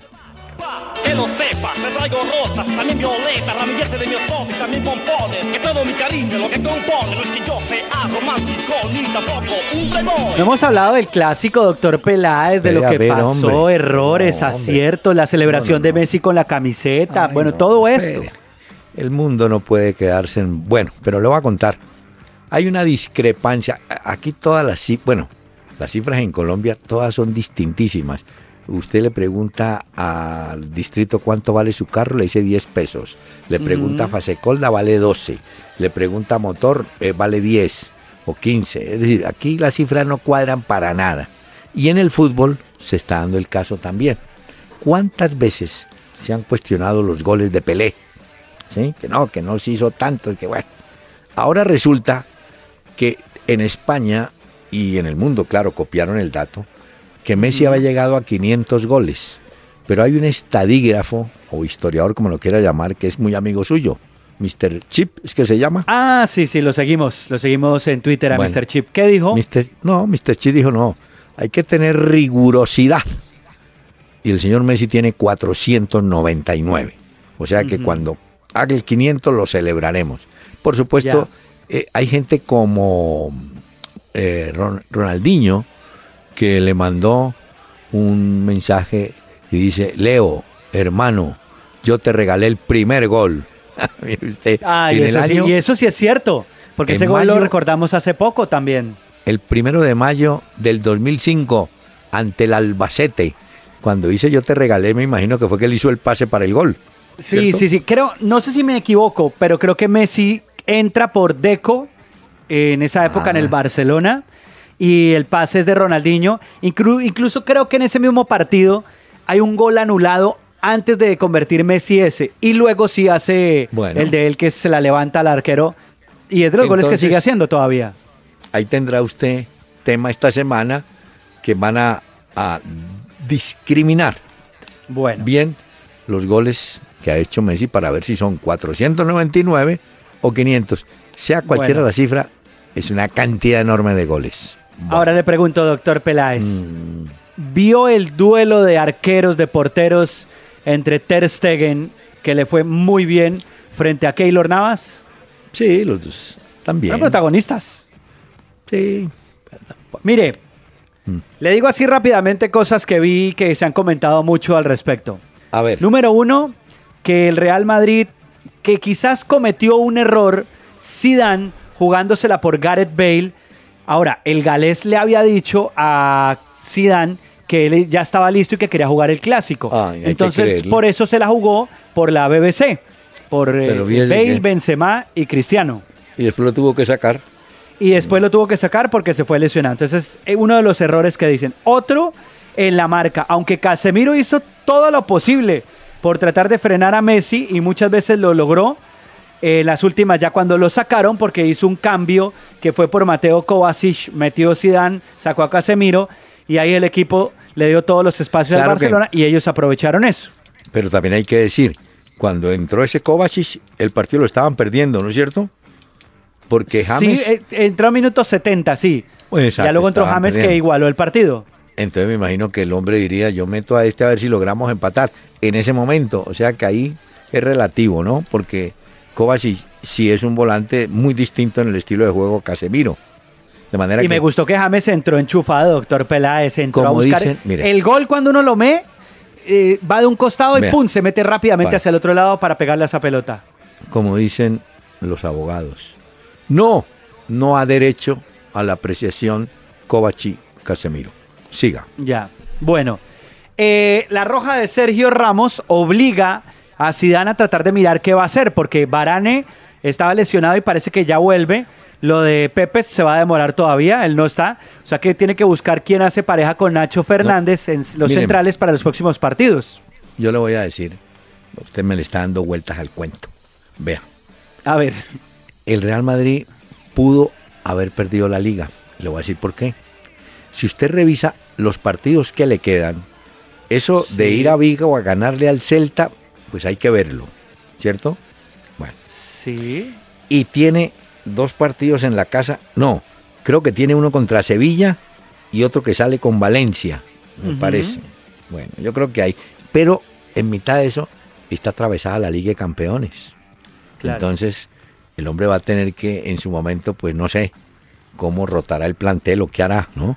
Que lo sepas, te traigo rosas, también violetas, ramillete de mi esposa y también pompones. Que todo mi cariño lo que compone no es que yo sea romántico ni tampoco un playboy. No hemos hablado del clásico Doctor Peláez, de lo que ver, pasó, hombre. errores, No, aciertos, la celebración No, no, de. Messi con la camiseta, Ay, bueno, no, todo esto. El mundo no puede quedarse en... Bueno, pero le voy a contar. Hay una discrepancia. Aquí todas las cifras... Bueno, las cifras en Colombia todas son distintísimas. Usted le pregunta al distrito cuánto vale su carro, le dice 10 pesos. Le pregunta a Fasecolda, vale 12. Le pregunta a Motor, eh, vale 10 o 15. Es decir, aquí las cifras no cuadran para nada. Y en el fútbol se está dando el caso también. ¿Cuántas veces se han cuestionado los goles de Pelé? ¿Sí? Que no, que no se hizo tanto, que bueno. Ahora resulta que en España y en el mundo, claro, copiaron el dato, que Messi había llegado a 500 goles. Pero hay un estadígrafo o historiador, como lo quiera llamar, que es muy amigo suyo, Mr. Chip, es que se llama. Ah, sí, sí, lo seguimos, lo seguimos en Twitter a Bueno. Mr. Chip. ¿Qué dijo? Mr. No, Mr. Chip dijo no, hay que tener rigurosidad. Y el señor Messi tiene 499. O sea que cuando haga el 500 lo celebraremos. Por supuesto, eh, hay gente como eh, Ron- Ronaldinho que le mandó un mensaje y dice, Leo, hermano, yo te regalé el primer gol. Mire usted, Ah, y eso, sí, año- y eso sí es cierto, porque ese gol lo recordamos hace poco también. el primero de mayo del 2005 ante el Albacete. Cuando dice yo te regalé, me imagino que fue que él hizo el pase para el gol. Sí, ¿cierto? sí, sí. Creo, no sé si me equivoco, pero creo que Messi entra por Deco en esa época en Ah. el Barcelona y el pase es de Ronaldinho. Inclu- incluso creo que en ese mismo partido hay un gol anulado antes de convertir Messi ese. Y luego sí hace Bueno. el de él que se la levanta al arquero. Y es de los goles que sigue haciendo todavía. Ahí tendrá usted tema esta semana que van a, a discriminar Bueno. bien los goles que ha hecho Messi para ver si son 499 o 500. Sea cualquiera Bueno. la cifra, es una cantidad enorme de goles. Ahora le pregunto, doctor Peláez. Mm. ¿Vio el duelo de arqueros, de porteros entre Ter Stegen, que le fue muy bien, frente a Keylor Navas? Sí, los dos también. Fueron protagonistas. Sí. Mire, Mm. le digo así rápidamente cosas que vi que se han comentado mucho al respecto. A ver, Número uno, que el Real Madrid, que quizás cometió un error, Zidane jugándosela por Gareth Bale. Ahora, el galés le había dicho a Zidane que él ya estaba listo y que quería jugar el clásico. Ay, que Entonces, por eso se la jugó por la BBC, por eh, Bale, que- Benzema y Cristiano. y después lo tuvo que sacar. Y después lo tuvo que sacar porque se fue lesionado. Entonces, es uno de los errores que dicen. Otro en la marca. Aunque Casemiro hizo todo lo posible por tratar de frenar a Messi y muchas veces lo logró. En las últimas ya cuando lo sacaron porque hizo un cambio que fue por Mateo Kovacic, metió Zidane, sacó a Casemiro y ahí el equipo le dio todos los espacios Claro al que- Barcelona y ellos aprovecharon eso. Pero también hay que decir, cuando entró ese Kovacic, el partido lo estaban perdiendo, ¿no es cierto? Porque James... Sí, eh, entró a minutos 70, sí. Exacto, ya luego entró James que igualó el partido. Entonces me imagino que el hombre diría, yo meto a este a ver si logramos empatar en ese momento. O sea que ahí es relativo, ¿no? Porque Kovacic sí es un volante muy distinto en el estilo de juego Casemiro. De manera Y que me gustó que James entró enchufado, doctor Peláez, entró a buscar. dicen, mire. el gol cuando uno lo ve, eh, va de un costado y pum, se mete rápidamente Vale. hacia el otro lado para pegarle a esa pelota. como dicen los abogados, no, no ha derecho a la apreciación Kovacic-Casemiro. Siga. Ya. Bueno, eh, la roja de Sergio Ramos obliga a Zidane a tratar de mirar qué va a hacer, porque Varane estaba lesionado y parece que ya vuelve. Lo de Pepe se va a demorar todavía, él no está. O sea que tiene que buscar quién hace pareja con Nacho Fernández en los Miren. centrales para los próximos partidos. Yo le voy a decir, usted me le está dando vueltas al cuento. Vea, A ver. el Real Madrid pudo haber perdido la liga. Le voy a decir por qué. Si usted revisa los partidos que le quedan, eso de ir a Vigo a ganarle al Celta, pues hay que verlo, ¿cierto? Bueno, Sí. y tiene dos partidos en la casa. No, creo que tiene uno contra Sevilla y otro que sale con Valencia, me parece. Bueno, yo creo que hay. Pero en mitad de eso está atravesada la Liga de Campeones. Claro. Entonces, el hombre va a tener que, en su momento, pues no sé cómo rotará el plantel o qué hará, ¿no?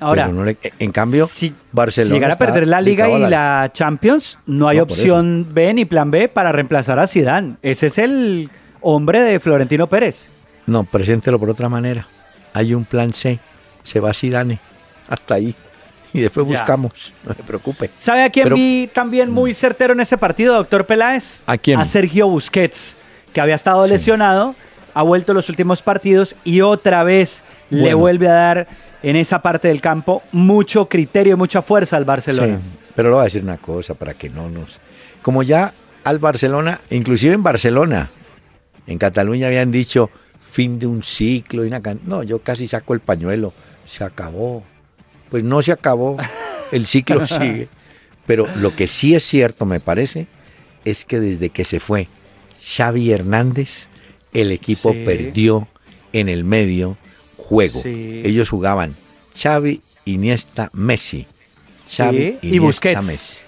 Ahora, Pero no le- en cambio, si, Barcelona. si llegara a perder la Liga y la Champions, no hay No, opción B ni plan B para reemplazar a Zidane. Ese es el hombre de Florentino Pérez. No, preséntelo por otra manera. Hay un plan C. Se va Zidane. Hasta ahí. Y después Ya. buscamos. No se preocupe. ¿Sabe a quién Pero- Mm. vi también muy certero en ese partido, doctor Peláez? ¿A quién? A Sergio Busquets, que había estado lesionado, ha vuelto los últimos partidos y otra vez le vuelve a dar en esa parte del campo mucho criterio y mucha fuerza al Barcelona. Sí, pero le voy a decir una cosa para que no nos... Como ya al Barcelona, inclusive en Barcelona, en Cataluña habían dicho fin de un ciclo y una can- No, yo casi saco el pañuelo. Se acabó. Pues no se acabó. El ciclo sigue. Pero lo que sí es cierto, me parece, es que desde que se fue Xavi Hernández, el equipo Sí. perdió en el medio juego. Sí. Ellos jugaban Xavi, Iniesta, Messi. Xavi, Sí, y Busquets. Messi.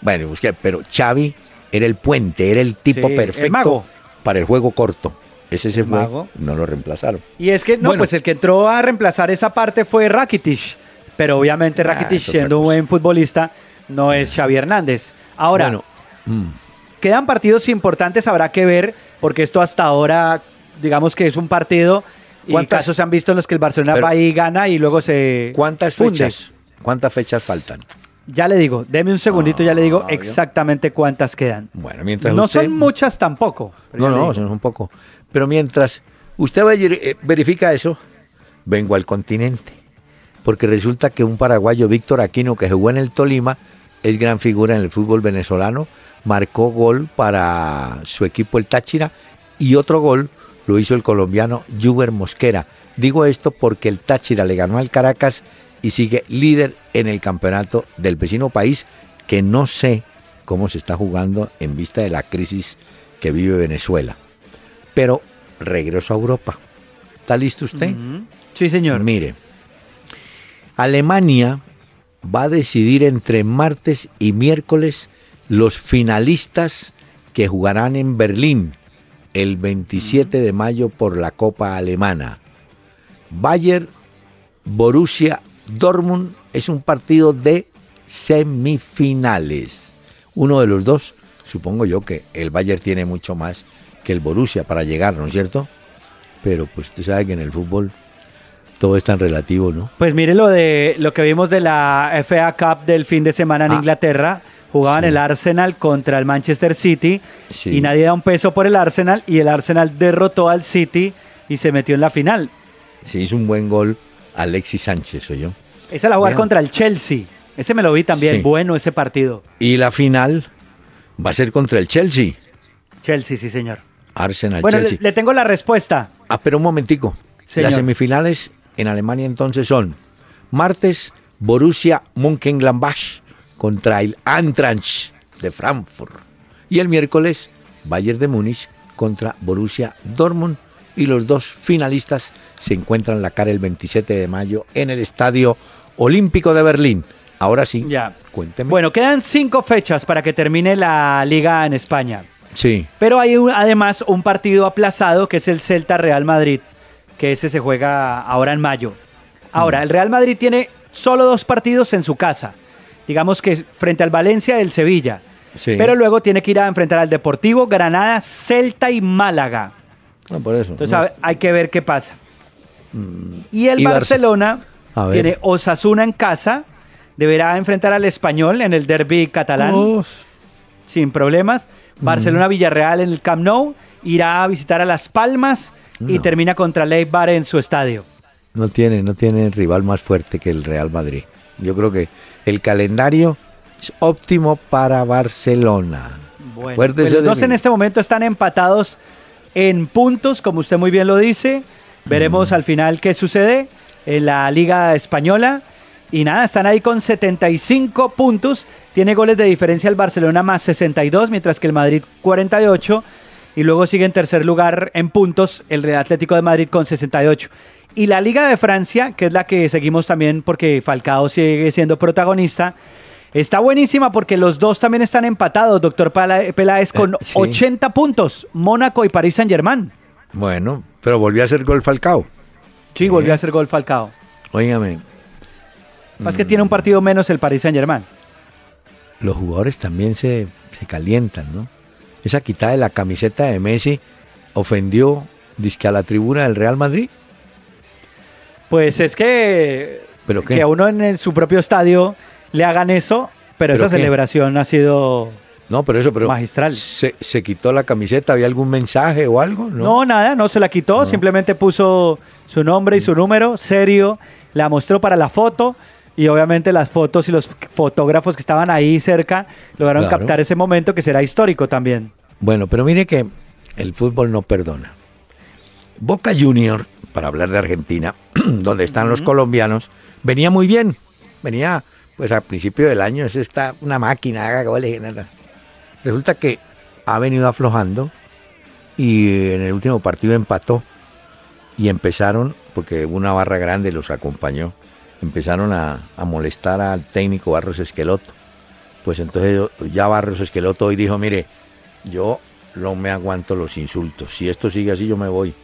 Bueno, Busquets, pero Xavi era el puente, era el tipo Sí, el perfecto mago. para el juego corto. Ese se El fue, mago. no lo reemplazaron. Y es que, no, Bueno. pues el que entró a reemplazar esa parte fue Rakitic. Pero obviamente Ah, Rakitic, siendo un buen futbolista, no es Xavi Hernández. Ahora, Bueno, mm, quedan partidos importantes, habrá que ver, porque esto hasta ahora, digamos que es un partido, y ¿Cuántas- casos se han visto en los que el Barcelona Pero- va y gana y luego se ¿cuántas funde. fechas? ¿Cuántas fechas faltan? Ya le digo, deme un segundito, ya le digo Ah, exactamente cuántas quedan. Bueno, mientras No usted... son muchas tampoco. No, no, son un poco. Pero mientras usted eh, verifica eso, vengo al continente. porque resulta que un paraguayo, Víctor Aquino, que jugó en el Tolima, es gran figura en el fútbol venezolano, marcó gol para su equipo el Táchira y otro gol lo hizo el colombiano Juber Mosquera. Digo esto porque el Táchira le ganó al Caracas y sigue líder en el campeonato del vecino país que no sé cómo se está jugando en vista de la crisis que vive Venezuela. Pero regreso a Europa. ¿Está listo usted? Sí, señor. Mire, Alemania va a decidir entre martes y miércoles los finalistas que jugarán en Berlín el 27 de mayo por la Copa Alemana. Bayern, Borussia Dortmund es un partido de semifinales. Uno de los dos, supongo yo que el Bayern tiene mucho más que el Borussia para llegar, ¿no es cierto? Pero pues usted sabe que en el fútbol todo es tan relativo, ¿no? Pues mire lo de lo que vimos de la FA Cup del fin de semana en Ah. Inglaterra. Jugaban Sí. el Arsenal contra el Manchester City Sí. y nadie da un peso por el Arsenal y el Arsenal derrotó al City y se metió en la final. Se hizo un buen gol Alexis Sánchez, yo. Esa la jugar Vean. contra el Chelsea. Ese me lo vi también, Sí. bueno ese partido. Y la final va a ser contra el Chelsea. Chelsea, sí, señor. Arsenal Bueno, le, Chelsea. le tengo la respuesta. Ah, pero un momentico. Señor. Las semifinales en Alemania entonces son martes Borussia Mönchengladbach contra el Eintracht de Frankfurt y el miércoles Bayern de Múnich contra Borussia Dortmund y los dos finalistas se encuentran la cara el 27 de mayo en el Estadio Olímpico de Berlín. Ahora sí, Ya. cuénteme. Bueno, quedan cinco fechas para que termine la liga en España. sí, Pero hay un- además un partido aplazado que es el Celta Real Madrid, que ese se juega ahora en mayo. Ahora, el Real Madrid tiene solo dos partidos en su casa. Digamos que frente al Valencia y el Sevilla. sí. Pero luego tiene que ir a enfrentar al Deportivo, Granada, Celta y Málaga. Por eso. Entonces no hay que ver qué pasa. Y el Y Barce- Barcelona tiene Osasuna en casa, deberá enfrentar al Español en el derby catalán Uf, sin problemas. Barcelona Villarreal en el Camp Nou, irá a visitar a Las Palmas y termina contra Leibar en su estadio. No tiene, no tiene rival más fuerte que el Real Madrid. Yo creo que el calendario es óptimo para Barcelona. Bueno, pues los dos en este momento están empatados en puntos, como usted muy bien lo dice. Veremos al final qué sucede en la Liga Española. Y nada, están ahí con 75 puntos. Tiene goles de diferencia el Barcelona más 62, mientras que el Madrid 48. Y luego sigue en tercer lugar en puntos el Real Atlético de Madrid con 68. Y la Liga de Francia, que es la que seguimos también porque Falcao sigue siendo protagonista, está buenísima porque los dos también están empatados, doctor Peláez, con Eh, sí. 80 puntos, Mónaco y París Saint Germain. Bueno, pero volvió a hacer gol Falcao. Sí, volvió a hacer gol Falcao. Óigame, Más que tiene un partido menos el París Saint Germain. los jugadores también se, se calientan, ¿no? Esa quitada de la camiseta de Messi ofendió dizque a la tribuna del Real Madrid. Pues es que, ¿Pero qué? que a uno en el- su propio estadio le hagan eso, pero, ¿Pero esa qué? celebración ha sido... No, pero eso, pero Magistral. Se, se quitó la camiseta, ¿había algún mensaje o algo? No. No, nada, no se la quitó, simplemente puso su nombre y su número, serio, la mostró para la foto y obviamente las fotos y los fotógrafos que estaban ahí cerca lograron Claro. captar ese momento que será histórico también. Bueno, pero mire que el fútbol no perdona. Boca Junior, para hablar de Argentina, donde están los colombianos, venía muy bien. Venía, pues a principio del año, es esta una máquina, haga goles, nada. Resulta que ha venido aflojando y en el último partido empató y empezaron, porque una barra grande los acompañó, empezaron a, a molestar al técnico Barros Esqueloto. Pues entonces ya Barros Esqueloto hoy dijo, mire, yo no me aguanto los insultos. Si esto sigue así, yo me voy.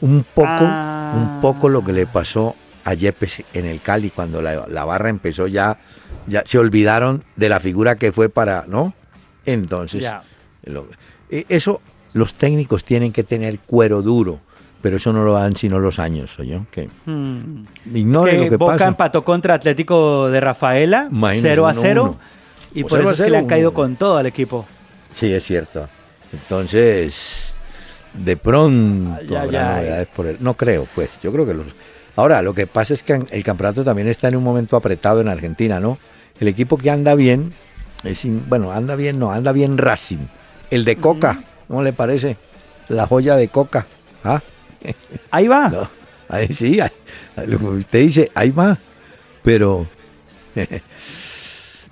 Un poco, Ah. un poco lo que le pasó a Yepes en el Cali cuando la, la barra empezó ya, ya se olvidaron de la figura que fue para, ¿no? Entonces, lo- eh, eso los técnicos tienen que tener cuero duro, pero eso no lo dan sino los años, ¿oyó? Que Hmm. ignore Que lo que Boca pasa. empató contra Atlético de Rafaela, Imagínese, 0 a 1-1. 0, y O por 0 eso es que le han 0, caído con todo al equipo. Sí, es cierto. Entonces, de pronto habrá novedades por el. No creo, pues. Yo creo que los, Ahora, lo que pasa es que el campeonato también está en un momento apretado en Argentina, ¿no? El equipo que anda bien, es bueno, anda bien, no, anda bien Racing. El de Coca, ¿cómo le parece? La joya de Coca. ¿ah? Ahí va. ahí sí, lo que usted dice, ahí va. Pero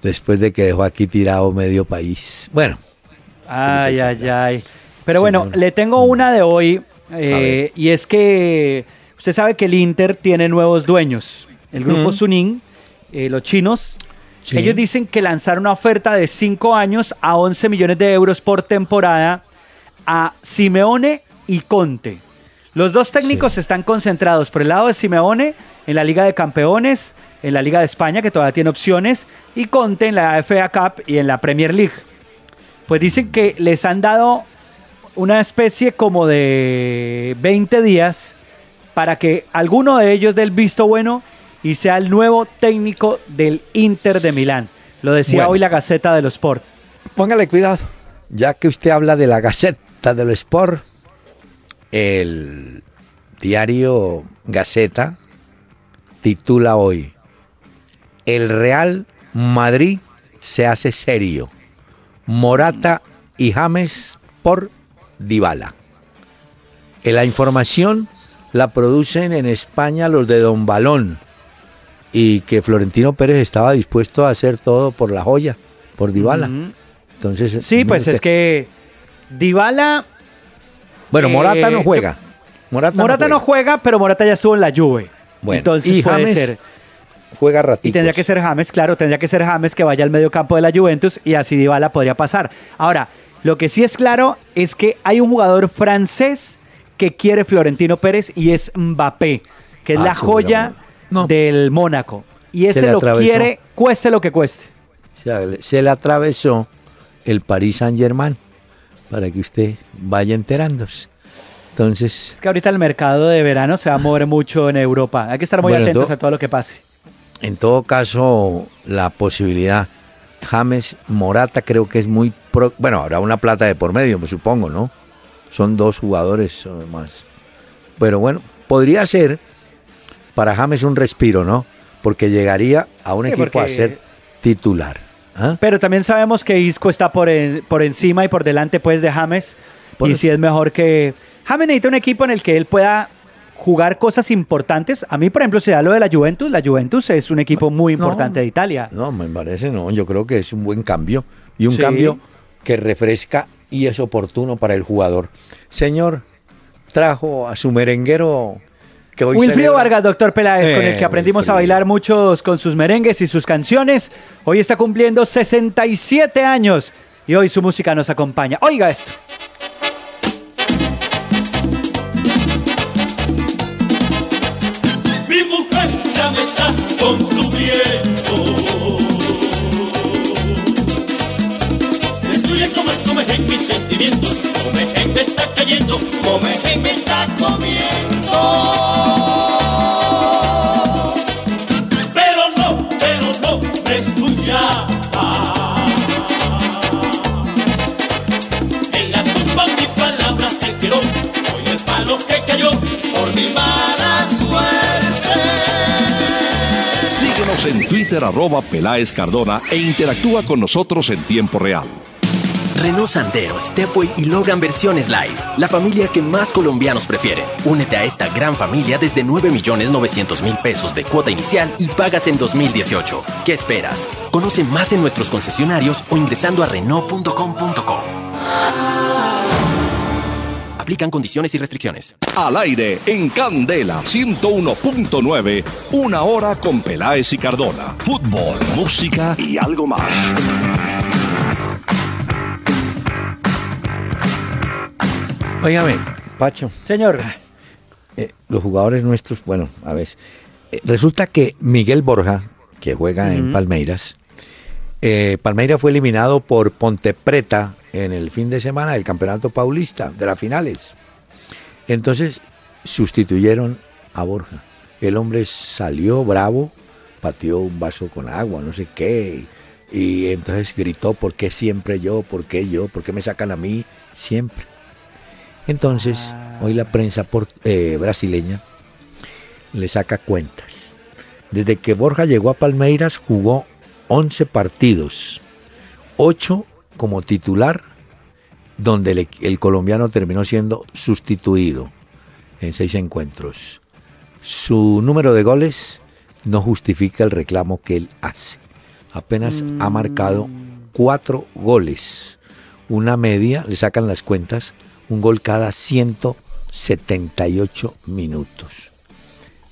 después de que dejó aquí tirado medio país. Bueno. Ay, ay, ay. Pero bueno, le tengo una de hoy eh, y es que usted sabe que el Inter tiene nuevos dueños. El grupo Suning, eh, los chinos, ellos dicen que lanzaron una oferta de 5 años a 11 millones de euros por temporada a Simeone y Conte. Los dos técnicos están concentrados por el lado de Simeone en la Liga de Campeones, en la Liga de España, que todavía tiene opciones, y Conte en la FA Cup y en la Premier League. Pues dicen que les han dado una especie como de 20 días para que alguno de ellos dé el visto bueno y sea el nuevo técnico del Inter de Milán. Lo decía hoy la Gaceta de los Sport. Póngale cuidado, ya que usted habla de la Gaceta de los Sport, el diario Gaceta titula hoy, El Real Madrid se hace serio. Morata y James por Dybala. La información la producen en España los de Don Balón y que Florentino Pérez estaba dispuesto a hacer todo por la joya, por Dybala. Entonces, sí, pues es que Dybala Bueno, Morata no eh, juega. Morata, no, juega. pero Morata ya estuvo en la Juve. Bueno, Entonces puede ser juega ratito. Y tendría que ser James, claro, tendría que ser James que vaya al medio campo de la Juventus y así Dybala podría pasar. Ahora, lo que sí es claro es que hay un jugador francés que quiere Florentino Pérez y es Mbappé, que es ah, la joya del Mónaco. Y ese lo quiere, cueste lo que cueste. Se le atravesó el Paris Saint Germain para que usted vaya enterándose. Entonces. Es que ahorita el mercado de verano se va a mover mucho en Europa. Hay que estar muy atentos a todo lo que pase. En todo caso, la posibilidad James Morata creo que es muy... bueno, habrá una plata de por medio, me supongo, ¿no? Son dos jugadores más. Pero bueno, podría ser para James un respiro, ¿no? Porque llegaría a un equipo a ser titular. ¿ah? Pero también sabemos que Isco está por, por encima y por delante pues de James. y si es mejor que... James necesita un equipo en el que él pueda jugar cosas importantes. A mí, por ejemplo, se da lo de la Juventus. La Juventus es un equipo muy importante de Italia. No, me parece, no. Yo creo que es un buen cambio. Y un cambio que refresca y es oportuno para el jugador. Señor, trajo a su merenguero que hoy Wilfrido Vargas, doctor Peláez, con el que eh, aprendimos a bailar muchos con sus merengues y sus canciones. Hoy está cumpliendo 67 años y hoy su música nos acompaña. Oiga esto. consumiendo. Comején mis sentimientos, comején me está cayendo, comején me está comiendo. Pero no, pero no me escucha. En la tumba mi palabra se quedó, soy el palo que cayó por mi mala en Twitter arroba Peláez Cardona e interactúa con nosotros en tiempo real. Renault Sandero, Stepway y Logan Versiones Live. La familia que más colombianos prefieren. Únete a esta gran familia desde 9 millones 900 mil pesos de cuota inicial y pagas en 2018. ¿Qué esperas? Conoce más en nuestros concesionarios o ingresando a Renault.com.co. Aplican condiciones y restricciones. Al aire, en Candela, 101.9, una hora con Peláez y Cardona. Fútbol, música y algo más. Óigame, Pacho. Señor. Eh, los jugadores nuestros, bueno, a ver. Eh, resulta que Miguel Borja, que juega en Palmeiras, eh, Palmeiras fue eliminado por Ponte Preta en el fin de semana del Campeonato Paulista, de las finales. Entonces sustituyeron a Borja. El hombre salió bravo, pateó un vaso con agua, no sé qué, y entonces gritó, ¿por qué siempre yo? ¿Por qué yo? ¿Por qué me sacan a mí? Siempre. Entonces, hoy la prensa por, eh, brasileña le saca cuentas. Desde que Borja llegó a Palmeiras jugó 11 partidos, 8 como titular, donde el, el colombiano terminó siendo sustituido en seis encuentros. Su número de goles no justifica el reclamo que él hace. Apenas ha marcado cuatro goles. Una media, le sacan las cuentas, un gol cada 178 minutos.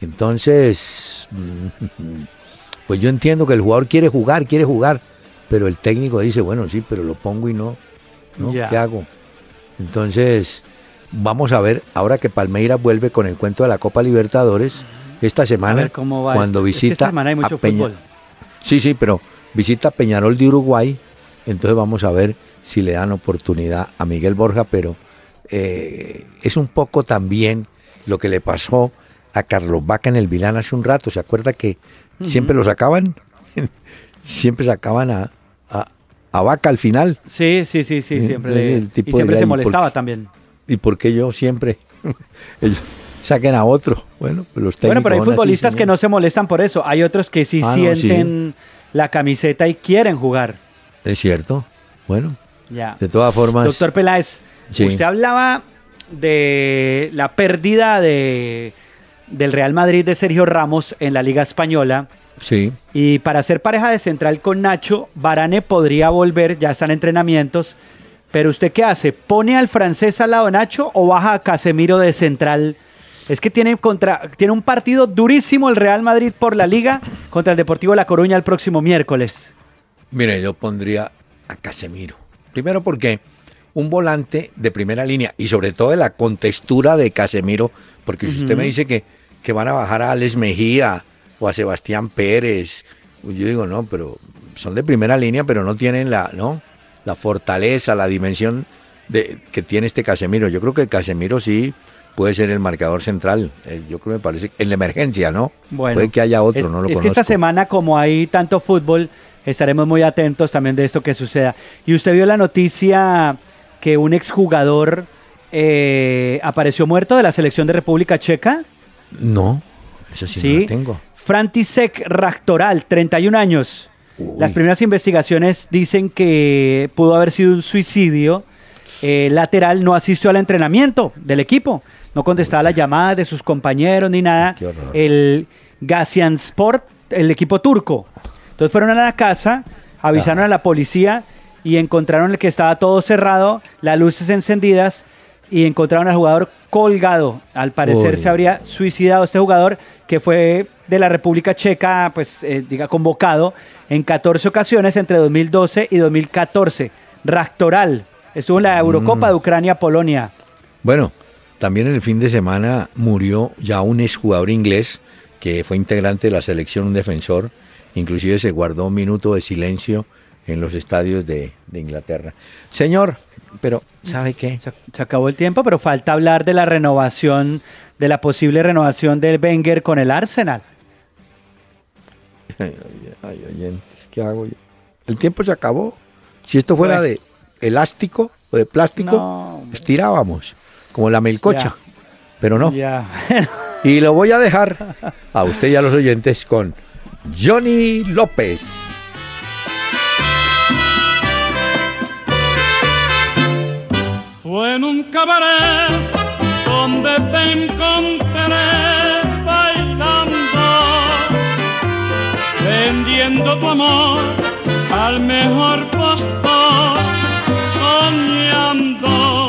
Entonces, pues yo entiendo que el jugador quiere jugar, quiere jugar, pero el técnico dice, bueno, sí, pero lo pongo y no, ¿no? ¿Qué hago? Entonces, vamos a ver, ahora que Palmeiras vuelve con el cuento de la Copa Libertadores, esta semana, cómo va cuando esto. Es que visita esta semana hay mucho a Peña- fútbol. Sí, sí, pero visita Peñarol de Uruguay, entonces vamos a ver si le dan oportunidad a Miguel Borja, pero eh, es un poco también lo que le pasó a Carlos Vaca en el Vilán hace un rato. ¿Se acuerda que siempre lo sacaban? siempre sacaban a, a, a Vaca al final. Sí, sí, sí, sí, Sí, siempre. entonces le- el tipo y siempre dirá, se ¿y por molestaba qué? también. ¿Y por qué yo siempre? Ellos saquen a otro. Bueno, pues los técnicos Bueno, pero hay así, futbolistas que no se molestan por eso. Hay otros que sí Ah, no, sí. sienten la camiseta y quieren jugar. Es cierto. Bueno, Ya. de todas formas. Doctor Peláez, Sí. usted hablaba de la pérdida de, del Real Madrid de Sergio Ramos en la Liga Española. Sí. Y para ser pareja de central con Nacho, Varane podría volver, ya están entrenamientos. Pero usted qué hace? ¿Pone al francés al lado de Nacho o baja a Casemiro de central? Es que tiene, contra, tiene un partido durísimo el Real Madrid por la liga contra el Deportivo La Coruña el próximo miércoles. Mire, yo pondría a Casemiro. Primero porque un volante de primera línea y sobre todo de la contextura de Casemiro, porque si usted me dice que, que van a bajar a Alex Mejía o a Sebastián Pérez, pues yo digo, no, pero son de primera línea, pero no tienen la, ¿no? la fortaleza, la dimensión de, que tiene este Casemiro. Yo creo que Casemiro sí puede ser el marcador central. Eh, Yo creo que me parece, en la emergencia, ¿no? Bueno, puede que haya otro, es, no lo es que esta semana, como hay tanto fútbol, estaremos muy atentos también de esto que suceda. Y usted vio la noticia que un exjugador eh, apareció muerto de la selección de República Checa. No, eso sí, no la tengo. Frantisek Raktoral, 31 años. Las primeras investigaciones dicen que pudo haber sido un suicidio. Eh, lateral no asistió al entrenamiento del equipo. No contestaba las llamadas de sus compañeros ni nada. El Gazianspor, el equipo turco. Entonces fueron a la casa, avisaron a la policía y encontraron que estaba todo cerrado, las luces encendidas y encontraron al jugador colgado. Al parecer Uy. se habría suicidado este jugador que fue de la República Checa, pues eh, diga, convocado en 14 ocasiones entre 2012 y 2014. Raktoral estuvo en la Eurocopa Mm. de Ucrania-Polonia. Bueno, también en el fin de semana murió ya un exjugador inglés que fue integrante de la selección, un defensor, inclusive se guardó un minuto de silencio en los estadios de, de Inglaterra. Señor, pero ¿sabe qué? Se, se acabó el tiempo, pero falta hablar de la renovación, de la posible renovación del Wenger con el Arsenal. Ay, oyentes, ¿qué hago yo? El tiempo se acabó. Si esto fuera de elástico o de plástico, No, estirábamos, como la melcocha. Ya. Pero no. Ya. Y lo voy a dejar a usted y a los oyentes con Johnny López. Fue en un cabaret donde te encontré bailando, vendiendo tu amor al mejor postor, soñando.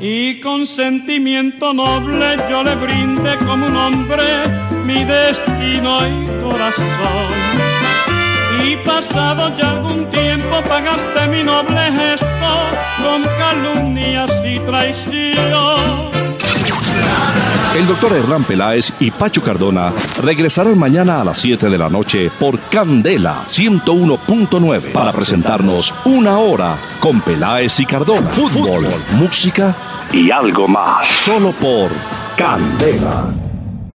Y con sentimiento noble yo le brindé como un hombre mi destino y corazón. Y pasado ya algún tiempo pagaste mi noble gesto con calumnias y traición. El doctor Hernán Peláez y Pacho Cardona regresarán mañana a las 7 de la noche por Candela 101.9 para presentarnos Una Hora con Peláez y Cardona. Fútbol, música y algo más. Solo por Candela.